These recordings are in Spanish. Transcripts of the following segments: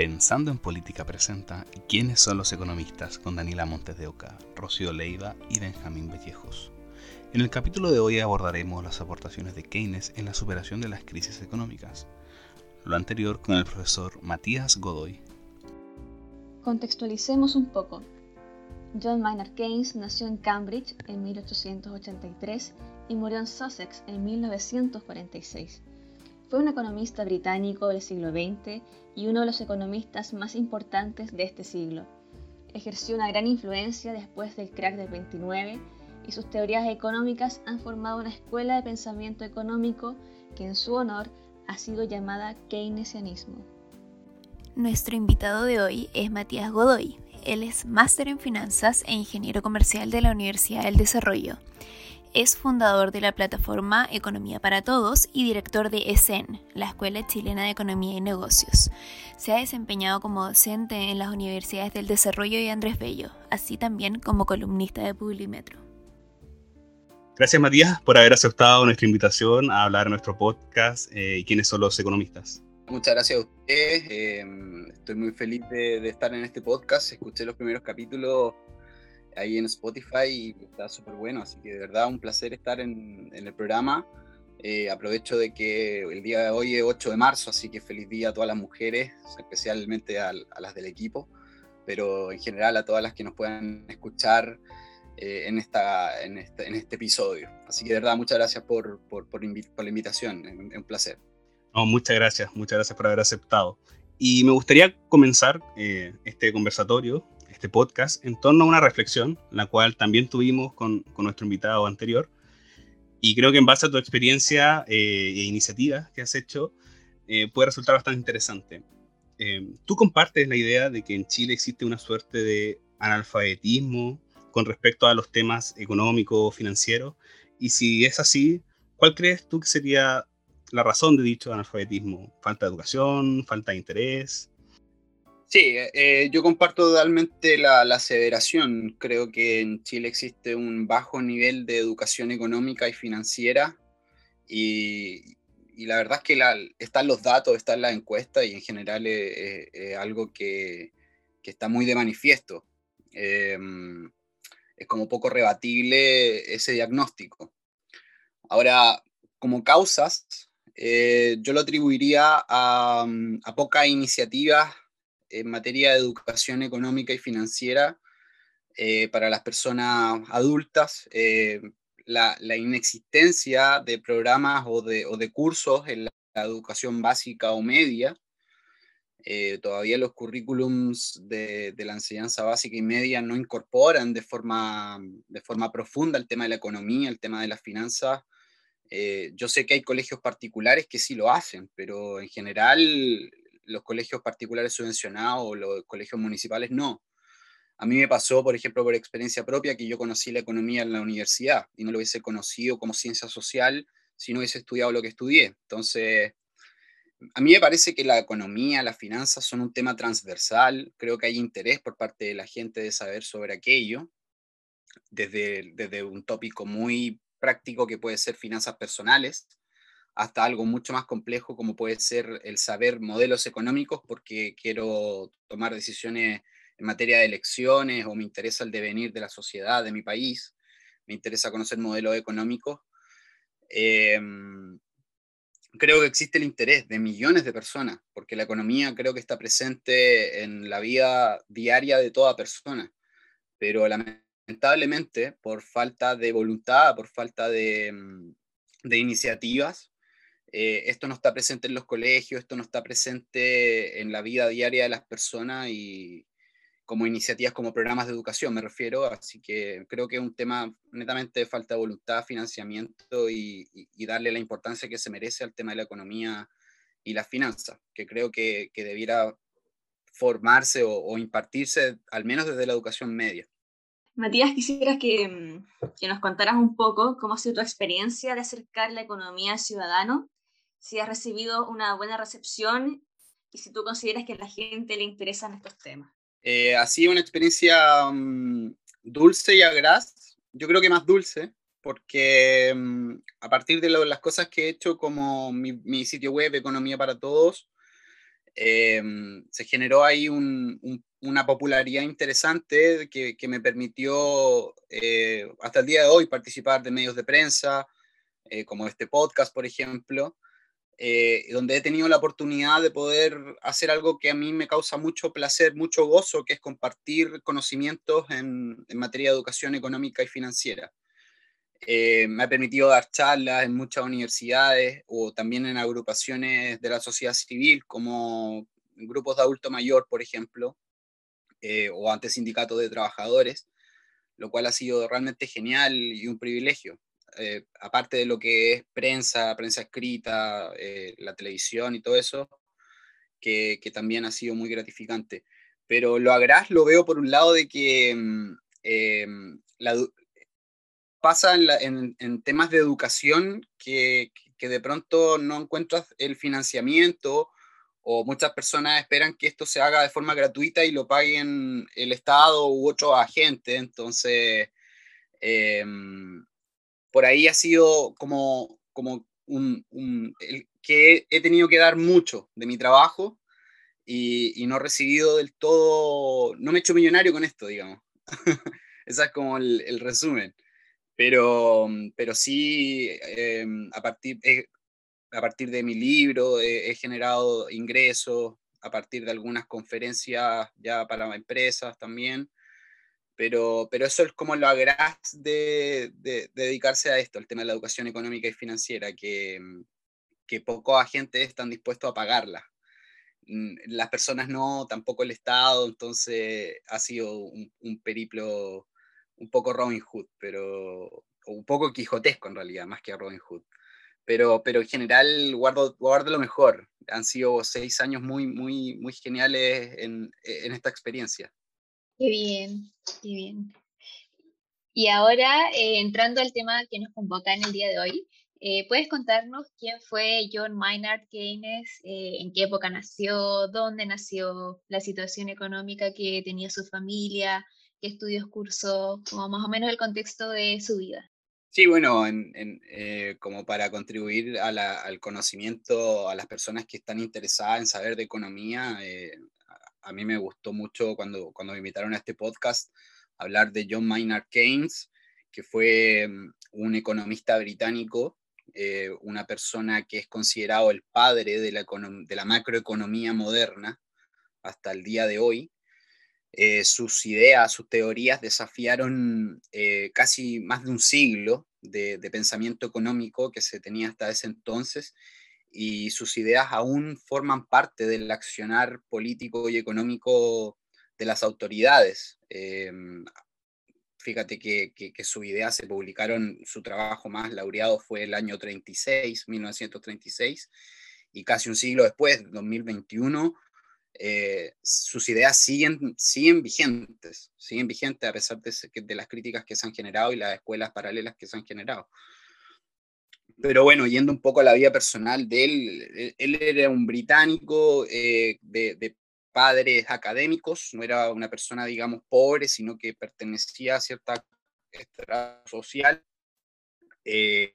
Pensando en Política presenta ¿Quiénes son los economistas? con Daniela Montes de Oca, Rocío Leiva y Benjamín Vallejos. En el capítulo de hoy abordaremos las aportaciones de Keynes en la superación de las crisis económicas. Lo anterior con el profesor Matías Godoy. Contextualicemos un poco. John Maynard Keynes nació en Cambridge en 1883 y murió en Sussex en 1946. Fue un economista británico del siglo XX y uno de los economistas más importantes de este siglo. Ejerció una gran influencia después del crack del 29 y sus teorías económicas han formado una escuela de pensamiento económico que en su honor ha sido llamada keynesianismo. Nuestro invitado de hoy es Matías Godoy. Él es máster en finanzas e ingeniero comercial de la Universidad del Desarrollo. Es fundador de la plataforma Economía para Todos y director de ESEN, la Escuela Chilena de Economía y Negocios. Se ha desempeñado como docente en las universidades del Desarrollo y Andrés Bello, así también como columnista de Publimetro. Gracias Matías por haber aceptado nuestra invitación a hablar en nuestro podcast eh, y quiénes son los economistas. Muchas gracias a ustedes. Eh, estoy muy feliz de, estar en este podcast. Escuché los primeros capítulos ahí en Spotify y está súper bueno. Así que de verdad un placer estar en, el programa. Eh, aprovecho de que el día de hoy es 8 de marzo, así que feliz día a todas las mujeres, especialmente a, las del equipo, pero en general a todas las que nos puedan escuchar eh, en, esta, en, este, en, este, episodio. Así que de verdad muchas gracias por, por, por, la invitación, es un placer. No, muchas gracias, muchas gracias por haber aceptado. Y me gustaría comenzar eh, este conversatorio este podcast en torno a una reflexión, la cual también tuvimos con, con nuestro invitado anterior. Y creo que en base a tu experiencia eh, e iniciativas que has hecho, eh, puede resultar bastante interesante. Eh, ¿Tú compartes la idea de que en Chile existe una suerte de analfabetismo con respecto a los temas económicos, financieros? Y si es así, ¿cuál crees tú que sería la razón de dicho analfabetismo? ¿Falta de educación? ¿Falta de interés? Sí, eh, yo comparto totalmente la, aseveración. Creo que en Chile existe un bajo nivel de educación económica y financiera y, la verdad es que están los datos, están las encuestas y en general es, algo que, está muy de manifiesto. Em, es como poco rebatible ese diagnóstico. Ahora, como causas, eh, yo lo atribuiría a, a pocas iniciativas en materia de educación económica y financiera eh, para las personas adultas, eh, la, inexistencia de programas o de, cursos en la, educación básica o media. Eh, todavía los currículums de, la enseñanza básica y media no incorporan de forma, de forma profunda el tema de la economía, el tema de las finanzas. yo sé que hay colegios particulares que sí lo hacen, pero en general los colegios particulares subvencionados o los colegios municipales no. A mí me pasó, por ejemplo, por experiencia propia, que yo conocí la economía en la universidad y no lo hubiese conocido como ciencia social si no hubiese estudiado lo que estudié. Entonces, a mí me parece que la economía, las finanzas son un tema transversal. Creo que hay interés por parte de la gente de saber sobre aquello, desde, desde un tópico muy práctico que puede ser finanzas personales, hasta algo mucho más complejo como puede ser el saber modelos económicos porque quiero tomar decisiones en materia de elecciones o me interesa el devenir de la sociedad de mi país, me interesa conocer modelos económicos. Em, creo que existe el interés de millones de personas, porque la economía creo que está presente en la vida diaria de toda persona, pero lamentablemente por falta de voluntad, por falta de, de iniciativas, eh, esto no está presente en los colegios, esto no está presente en la vida diaria de las personas y como iniciativas, como programas de educación me refiero, así que creo que es un tema netamente de falta de voluntad, financiamiento y, darle la importancia que se merece al tema de la economía y las finanzas, que creo que, debiera formarse o, impartirse al menos desde la educación media. Matías, quisieras que, mm, que, nos contaras un poco cómo ha sido tu experiencia de acercar la economía al ciudadano si has recibido una buena recepción y si tú consideras que a la gente le interesan estos temas. Eh, ha sido una experiencia mm, dulce y agraz, yo creo que más dulce, porque mm, a partir de las cosas que he hecho como mi, sitio web, Economía para Todos, em, se generó ahí una popularidad interesante que, me permitió eh, hasta el día de hoy participar de medios de prensa, eh, como este podcast, por ejemplo, eh, donde he tenido la oportunidad de poder hacer algo que a mí me causa mucho placer, mucho gozo, que es compartir conocimientos en, en materia de educación económica y financiera. Eh, me ha permitido dar charlas en muchas universidades o también en agrupaciones de la sociedad civil, como grupos de adulto mayor, por ejemplo, eh, o ante sindicatos de trabajadores, lo cual ha sido realmente genial y un privilegio. Eh, aparte de lo que es prensa, prensa escrita, la televisión y todo eso, que, también ha sido muy gratificante. Pero lo agraz lo veo por un lado de que mm, la, pasa en, temas de educación que, de pronto no encuentras el financiamiento o muchas personas esperan que esto se haga de forma gratuita y lo paguen el Estado u otro agente. Entonces, em, por ahí ha sido como, como un, que he tenido que dar mucho de mi trabajo y, no he recibido del todo, no me he hecho millonario con esto, digamos. Ese es como el resumen. Pero, pero sí, em, a, partir, eh, a partir de mi libro he generado ingresos, a partir de algunas conferencias ya para empresas también. Pero, pero eso es como lo agraz de, de, dedicarse a esto, el tema de la educación económica y financiera, que, mm, que pocos agentes están dispuestos a pagarla. Mm, las personas no, tampoco el Estado, entonces ha sido un, un periplo un poco Robin Hood, pero un poco quijotesco en realidad, más que Robin Hood. Pero, pero en general guardo, guardo lo mejor. Han sido seis años muy, muy, muy geniales en, en esta experiencia. Qué bien, qué bien. Y ahora, eh, entrando al tema que nos convoca en el día de hoy, eh, ¿puedes contarnos quién fue John Maynard Keynes, eh, en qué época nació, dónde nació, la situación económica que tenía su familia, qué estudios cursó, como más o menos el contexto de su vida. Sí, bueno, como para contribuir al conocimiento a las personas que están interesadas en saber de economía, eh, a, mí me gustó mucho cuando, cuando me invitaron a este podcast hablar de John Maynard Keynes, que fue mm, un economista británico, eh, una persona que es considerado el padre de la, macroeconomía moderna hasta el día de hoy. Eh, sus ideas, sus teorías desafiaron eh, casi más de un siglo de, pensamiento económico que se tenía hasta ese entonces y sus ideas aún forman parte del accionar político y económico de las autoridades. Em, fíjate que, que sus ideas se publicaron, su trabajo más laureado fue el año 36, 1936, y casi un siglo después, 2021, eh, sus ideas siguen, siguen vigentes, siguen vigentes a pesar de, las críticas que se han generado y las escuelas paralelas que se han generado. Pero bueno, yendo un poco a la vida personal de él, él era un británico eh, de, padres académicos, no era una persona, digamos, pobre, sino que pertenecía a cierta estrato social. Eh,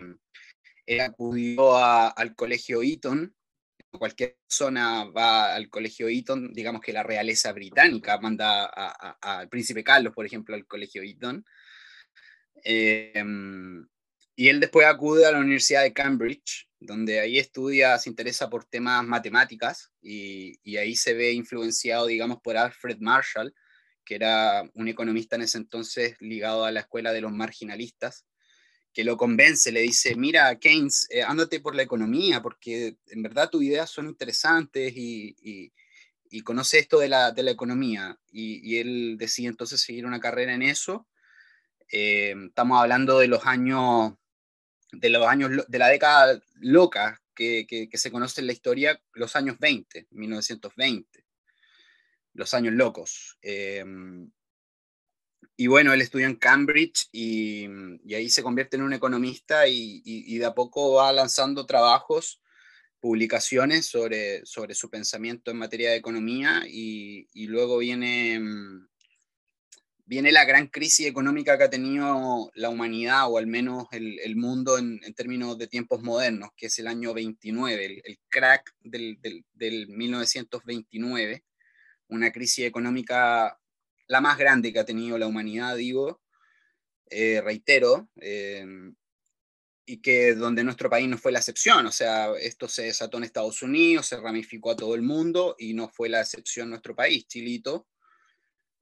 él acudió al colegio Eton, cualquier persona va al colegio Eton, digamos que la realeza británica manda al príncipe Carlos, por ejemplo, al colegio Eton. Em, y él después acude a la Universidad de Cambridge, donde ahí estudia, se interesa por temas matemáticas y, ahí se ve influenciado, digamos, por Alfred Marshall, que era un economista en ese entonces ligado a la escuela de los marginalistas que lo convence, le dice, mira, Keynes, eh, ándate por la economía, porque en verdad tus ideas son interesantes y, y, conoce esto de la, de la economía. Y, él decide entonces seguir una carrera en eso. Eh, estamos hablando de los años, de los años, de la década loca que, que, se conoce en la historia, los años 20, 1920, los años locos. Eh, y bueno, él estudió en Cambridge y, ahí se convierte en un economista y, de a poco va lanzando trabajos, publicaciones sobre, sobre su pensamiento en materia de economía y, luego viene, viene la gran crisis económica que ha tenido la humanidad, o al menos el, mundo en, términos de tiempos modernos, que es el año 29, el, crack del, 1929, una crisis económica la más grande que ha tenido la humanidad, digo, eh, reitero, em, y que donde nuestro país no fue la excepción, o sea, esto se desató en Estados Unidos, se ramificó a todo el mundo y no fue la excepción nuestro país, Chilito.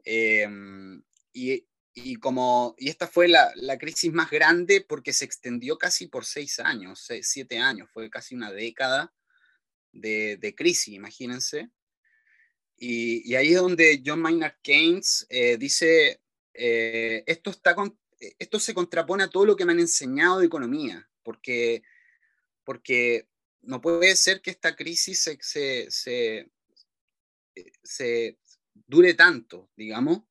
Em, y, y, como, y esta fue la, la, crisis más grande porque se extendió casi por seis años, siete años, fue casi una década de, de crisis, imagínense. Y, ahí es donde John Maynard Keynes eh, dice, eh, esto está esto se contrapone a todo lo que me han enseñado de economía, porque, porque no puede ser que esta crisis se, se, se, eh, dure tanto, digamos.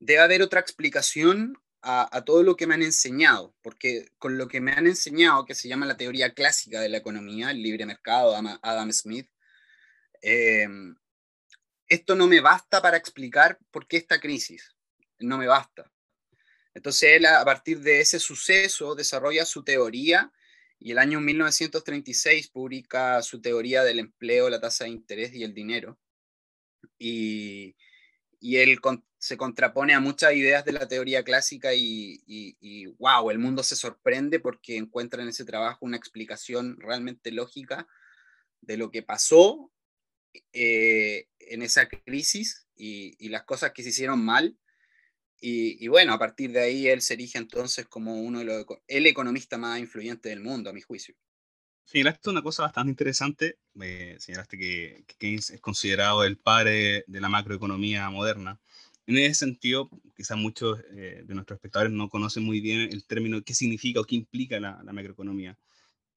Debe haber otra explicación a, todo lo que me han enseñado, porque con lo que me han enseñado, que se llama la teoría clásica de la economía, el libre mercado, Adam Smith, em, esto no me basta para explicar por qué esta crisis, no me basta. Entonces él a partir de ese suceso desarrolla su teoría y el año 1936 publica su teoría del empleo, la tasa de interés y el dinero. Y, él se contrapone a muchas ideas de la teoría clásica y, wow, el mundo se sorprende porque encuentra en ese trabajo una explicación realmente lógica de lo que pasó eh, en esa crisis y, las cosas que se hicieron mal y, bueno, a partir de ahí él se erige entonces como uno de los, el economista más influyente del mundo, a mi juicio. Señalaste una cosa bastante interesante, eh, que, Keynes es considerado el padre de la macroeconomía moderna. En ese sentido, quizás muchos eh, de nuestros espectadores no conocen muy bien el término, qué significa o qué implica la, macroeconomía.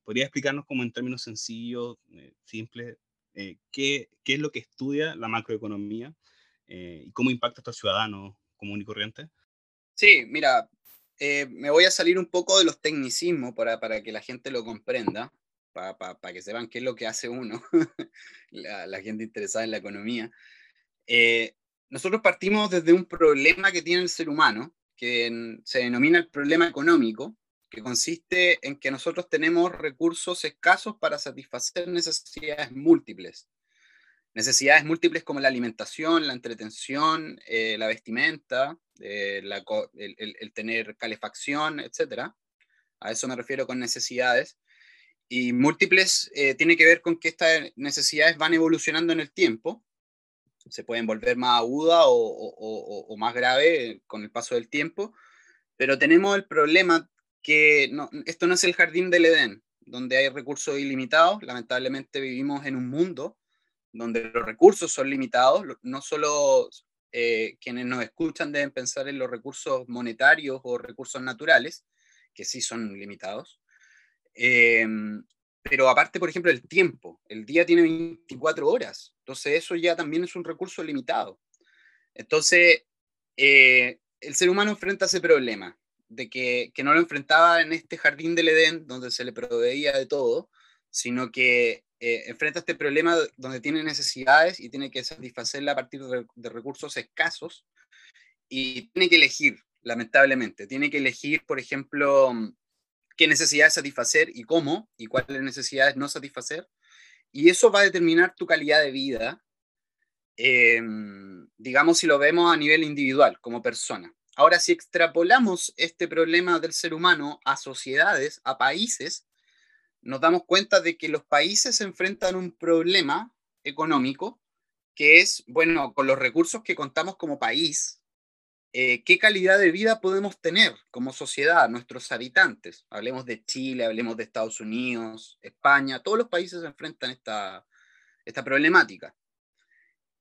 ¿Podría explicarnos como en términos sencillos, eh, simples, qué, qué, es lo que estudia la macroeconomía y cómo impacta a estos ciudadanos común y corriente? Sí, mira, eh, me voy a salir un poco de los tecnicismos para, para que la gente lo comprenda, para, para, que sepan qué es lo que hace uno, la, gente interesada en la economía. Eh, nosotros partimos desde un problema que tiene el ser humano, que se denomina el problema económico, que consiste en que nosotros tenemos recursos escasos para satisfacer necesidades múltiples necesidades múltiples como la alimentación, la entretención, eh, la vestimenta, eh, el, tener calefacción, etc. A eso me refiero con necesidades. Y múltiples eh, tiene que ver con que estas necesidades van evolucionando en el tiempo. Se pueden volver más agudas o, más graves con el paso del tiempo. Pero tenemos el problema que esto no es el jardín del Edén, donde hay recursos ilimitados. Lamentablemente vivimos en un mundo donde los recursos son limitados, no solo eh, quienes nos escuchan deben pensar en los recursos monetarios o recursos naturales, que sí son limitados, em, pero aparte, por ejemplo, el tiempo. El día tiene 24 horas, entonces eso ya también es un recurso limitado. Entonces, eh, el ser humano enfrenta ese problema, de que, que, no lo enfrentaba en este jardín del Edén, donde se le proveía de todo, sino que eh, enfrenta este problema donde tiene necesidades y tiene que satisfacerla a partir de, recursos escasos y tiene que elegir, lamentablemente, tiene que elegir, por ejemplo, qué necesidades satisfacer y cómo, y cuáles necesidades no satisfacer. Y eso va a determinar tu calidad de vida, em, digamos, si lo vemos a nivel individual, como persona. Ahora, si extrapolamos este problema del ser humano a sociedades, a países, nos damos cuenta de que los países se enfrentan un problema económico que es, bueno, con los recursos que contamos como país, eh, ¿qué calidad de vida podemos tener como sociedad, nuestros habitantes? Hablemos de Chile, hablemos de Estados Unidos, España, todos los países se enfrentan esta, esta problemática.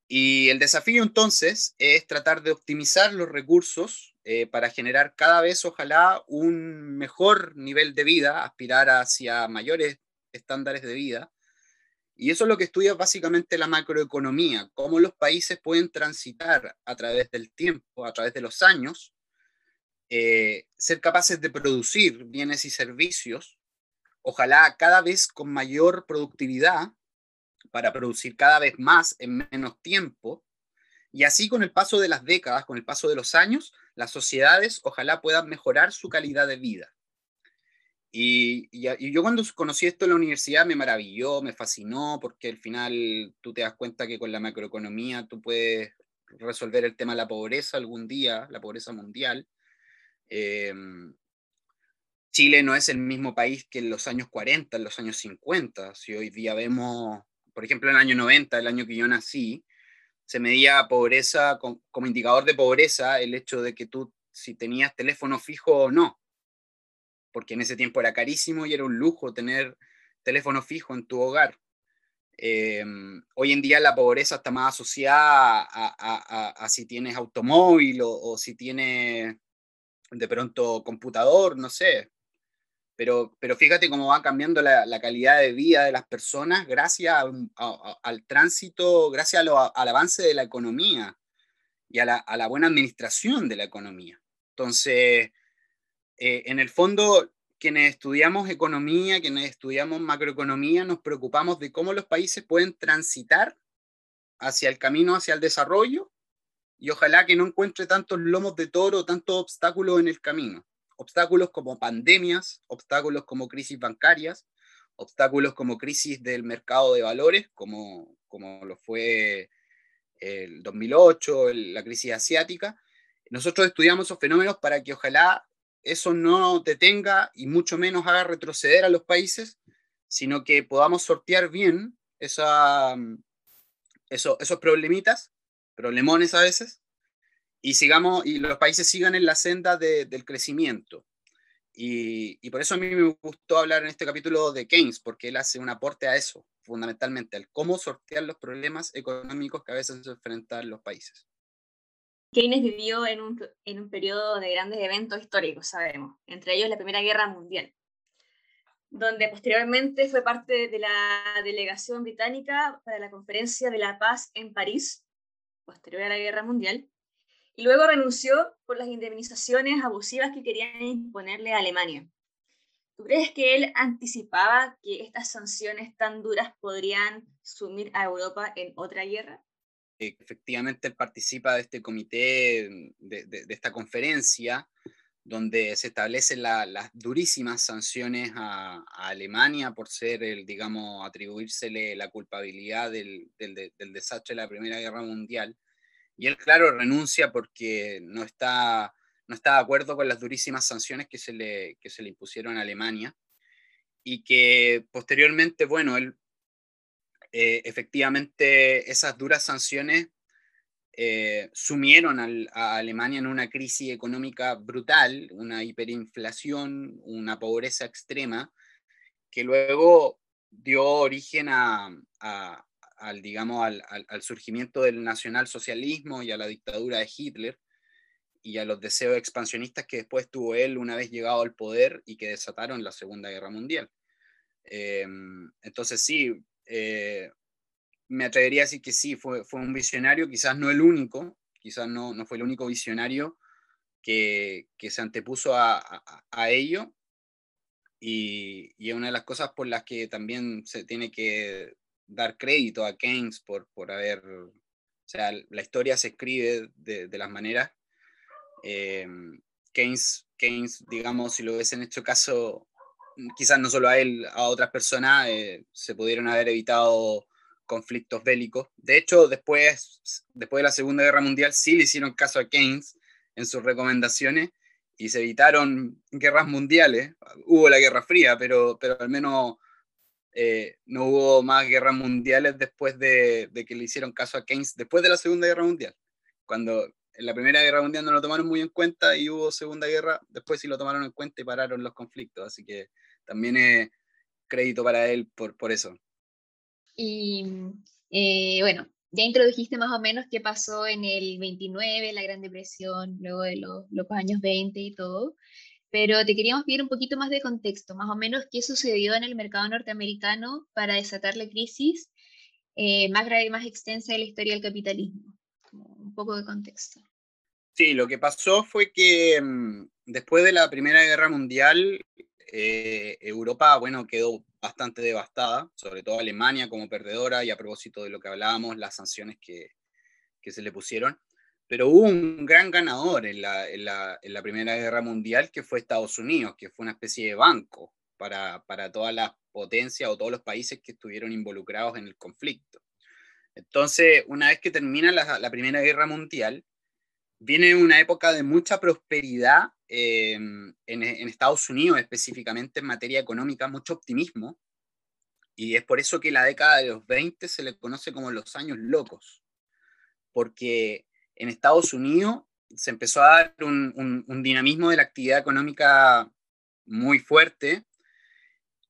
Y el desafío entonces es tratar de optimizar los recursos eh, para generar cada vez, ojalá, un mejor nivel de vida, aspirar hacia mayores estándares de vida. Y eso es lo que estudia básicamente la macroeconomía, cómo los países pueden transitar a través del tiempo, a través de los años, eh, ser capaces de producir bienes y servicios, ojalá cada vez con mayor productividad, para producir cada vez más en menos tiempo Y así con el paso de las décadas, con el paso de los años, las sociedades ojalá puedan mejorar su calidad de vida. Y, yo cuando conocí esto en la universidad me maravilló, me fascinó, porque al final tú te das cuenta que con la macroeconomía tú puedes resolver el tema de la pobreza algún día, la pobreza mundial. Em, Chile no es el mismo país que en los años 40, en los años 50. Si hoy día vemos, por ejemplo, en el año 90, el año que yo nací, se medía pobreza como indicador de pobreza el hecho de que tú si tenías teléfono fijo o no porque en ese tiempo era carísimo y era un lujo tener teléfono fijo en tu hogar. Em, hoy en día la pobreza está más asociada a, si tienes automóvil o, si tienes de pronto computador, no sé. Pero, pero fíjate cómo va cambiando la, calidad de vida de las personas gracias al tránsito, gracias al avance de la economía y a la, a la buena administración de la economía. Entonces, eh, en el fondo, quienes estudiamos economía, quienes estudiamos macroeconomía, nos preocupamos de cómo los países pueden transitar hacia el camino, hacia el desarrollo, y ojalá que no encuentre tantos lomos de toro, tantos obstáculos en el camino. Obstáculos como pandemias, obstáculos como crisis bancarias, obstáculos como crisis del mercado de valores, como, como lo fue el 2008, la crisis asiática. Nosotros estudiamos esos fenómenos para que ojalá eso no detenga y mucho menos haga retroceder a los países, sino que podamos sortear bien esa, esos problemitas, problemones a veces, y, sigamos, y los países sigan en la senda del crecimiento. Y, y, por eso a mí me gustó hablar en este capítulo de Keynes, porque él hace un aporte a eso, fundamentalmente, al cómo sortear los problemas económicos que a veces enfrentan los países. Keynes vivió en un, en un periodo de grandes eventos históricos, sabemos, entre ellos la Primera Guerra Mundial, donde posteriormente fue parte de la delegación británica para la Conferencia de la Paz en París, posterior a la Guerra Mundial, y luego renunció por las indemnizaciones abusivas que querían imponerle a Alemania. ¿Tú crees que él anticipaba que estas sanciones tan duras podrían sumir a Europa en otra guerra? Efectivamente él participa de este comité, de, esta conferencia, donde se establecen las durísimas sanciones a, Alemania por ser el, digamos, atribuírsele la culpabilidad del, desastre de la Primera Guerra Mundial. Y él, claro, renuncia porque no está, no está de acuerdo con las durísimas sanciones que se le, que se le impusieron a Alemania y que posteriormente, bueno, él eh, efectivamente esas duras sanciones eh, sumieron a Alemania en una crisis económica brutal, una hiperinflación, una pobreza extrema, que luego dio origen a, al, digamos, al, al, surgimiento del nacionalsocialismo y a la dictadura de Hitler y a los deseos expansionistas que después tuvo él una vez llegado al poder y que desataron la Segunda Guerra Mundial. Em, entonces sí, eh, me atrevería a decir que sí, fue, fue un visionario, quizás no el único, quizás no, no fue el único visionario que, que se antepuso a, a, ello. Y, y, una de las cosas por las que también se tiene que dar crédito a Keynes por, por haber, o sea, la historia se escribe de, de las maneras. Eh, Keynes, Keynes, digamos, si lo ves en este caso, quizás no solo a él, a otras personas, eh, se pudieron haber evitado conflictos bélicos. De hecho, después, después de la Segunda Guerra Mundial sí le hicieron caso a Keynes en sus recomendaciones y se evitaron guerras mundiales. Hubo la Guerra Fría, pero, pero al menos eh, no hubo más guerras mundiales después de, de, que le hicieron caso a Keynes, después de la Segunda Guerra Mundial. Cuando en la Primera Guerra Mundial no lo tomaron muy en cuenta y hubo Segunda Guerra, después sí lo tomaron en cuenta y pararon los conflictos. Así que también es crédito para él por, por eso. Y eh, bueno, ya introdujiste más o menos qué pasó en el 29, la Gran Depresión, luego de los locos años 20 y todo, pero te queríamos pedir un poquito más de contexto, más o menos qué sucedió en el mercado norteamericano para desatar la crisis eh, más grave y más extensa de la historia del capitalismo. Poco de contexto. Sí, lo que pasó fue que mm, después de la Primera Guerra Mundial, eh, Europa, bueno, quedó bastante devastada, sobre todo Alemania como perdedora, y a propósito de lo que hablábamos, las sanciones que, que se le pusieron, pero hubo un gran ganador en la, en la, en la Primera Guerra Mundial que fue Estados Unidos, que fue una especie de banco para, para todas las potencias o todos los países que estuvieron involucrados en el conflicto. Entonces, una vez que termina la, Primera Guerra Mundial, viene una época de mucha prosperidad em, en, Estados Unidos, específicamente en materia económica, mucho optimismo. Y es por eso que la década de los 20 se le conoce como los años locos, porque en Estados Unidos se empezó a dar un dinamismo de la actividad económica muy fuerte.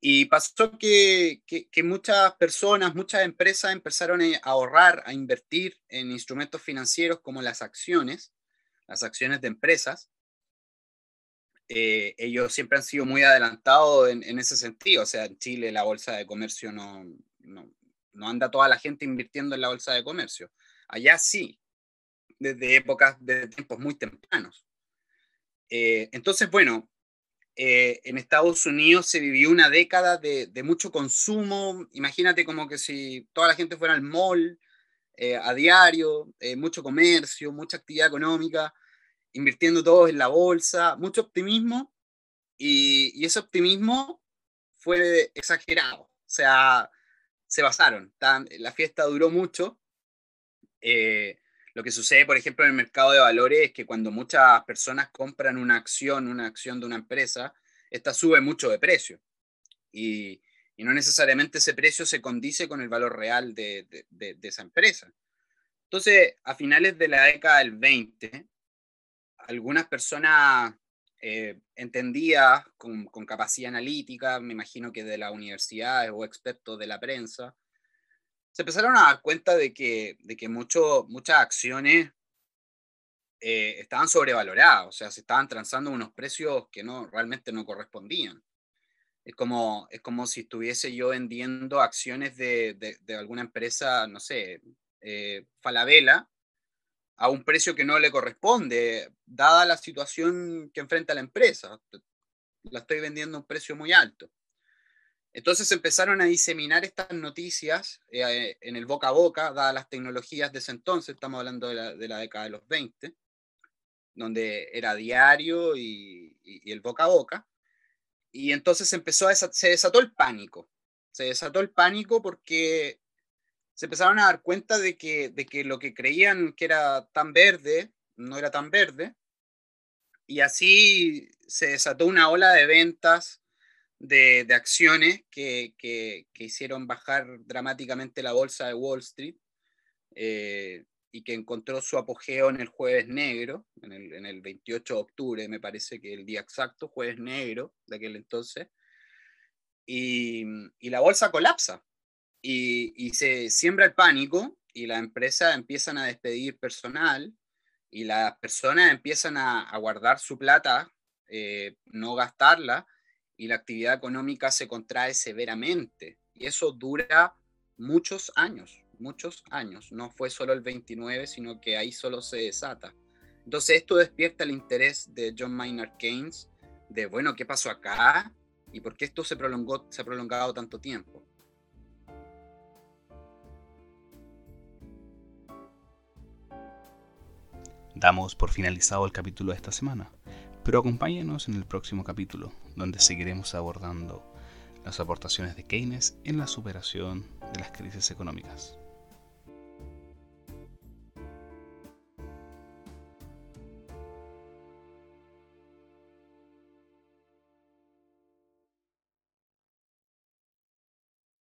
Y pasó que, que, muchas personas, muchas empresas empezaron a ahorrar, a invertir en instrumentos financieros como las acciones, las acciones de empresas, eh, ellos siempre han sido muy adelantados en, en, ese sentido. O sea, en Chile la bolsa de comercio no, no, no, anda toda la gente invirtiendo en la bolsa de comercio. Allá sí, desde épocas, de tiempos muy tempranos. Eh, entonces, bueno, eh, en Estados Unidos se vivió una década de, de, mucho consumo. Imagínate como que si toda la gente fuera al mall eh, a diario, mucho comercio, mucha actividad económica invirtiendo todos en la bolsa, mucho optimismo y, y ese optimismo fue exagerado. O sea, se basaron. Tan, la fiesta duró mucho. Eh, lo que sucede, por ejemplo, en el mercado de valores es que cuando muchas personas compran una acción, una acción de una empresa, esta sube mucho de precio. Y, no necesariamente ese precio se condice con el valor real de esa empresa. Entonces, a finales de la década del 20, algunas personas eh, entendidas con, con, capacidad analítica, me imagino que de las universidades o expertos de la prensa, se empezaron a dar cuenta de que, de que mucho, muchas acciones eh, estaban sobrevaloradas, o sea, se estaban transando unos precios que no, realmente no correspondían. Es como, es como si estuviese yo vendiendo acciones de, de, alguna empresa, no sé, eh, Falabella, a un precio que no le corresponde, dada la situación que enfrenta la empresa. La estoy vendiendo a un precio muy alto. Entonces empezaron a diseminar estas noticias eh, en el boca a boca, dadas las tecnologías de ese entonces, estamos hablando de la, de la década de los 20, donde era diario y, el boca a boca. Y entonces empezó a se desató el pánico. Se desató el pánico porque se empezaron a dar cuenta de que, de que lo que creían que era tan verde no era tan verde. Y así se desató una ola de ventas de, acciones que, que, que, hicieron bajar dramáticamente la bolsa de Wall Street eh, y que encontró su apogeo en el jueves negro, en el, en el 28 de octubre, me parece que el día exacto, jueves negro de aquel entonces. Y, y la bolsa colapsa y, y, se siembra el pánico y las empresas empiezan a despedir personal y las personas empiezan a, a guardar su plata, eh, no gastarla y la actividad económica se contrae severamente. Y eso dura muchos años, muchos años. No fue solo el 29, sino que ahí solo se desata. Entonces esto despierta el interés de John Maynard Keynes de, bueno, ¿qué pasó acá? ¿Y por qué esto se, prolongó, se ha prolongado tanto tiempo? Damos por finalizado el capítulo de esta semana, pero acompáñenos en el próximo capítulo, donde seguiremos abordando las aportaciones de Keynes en la superación de las crisis económicas.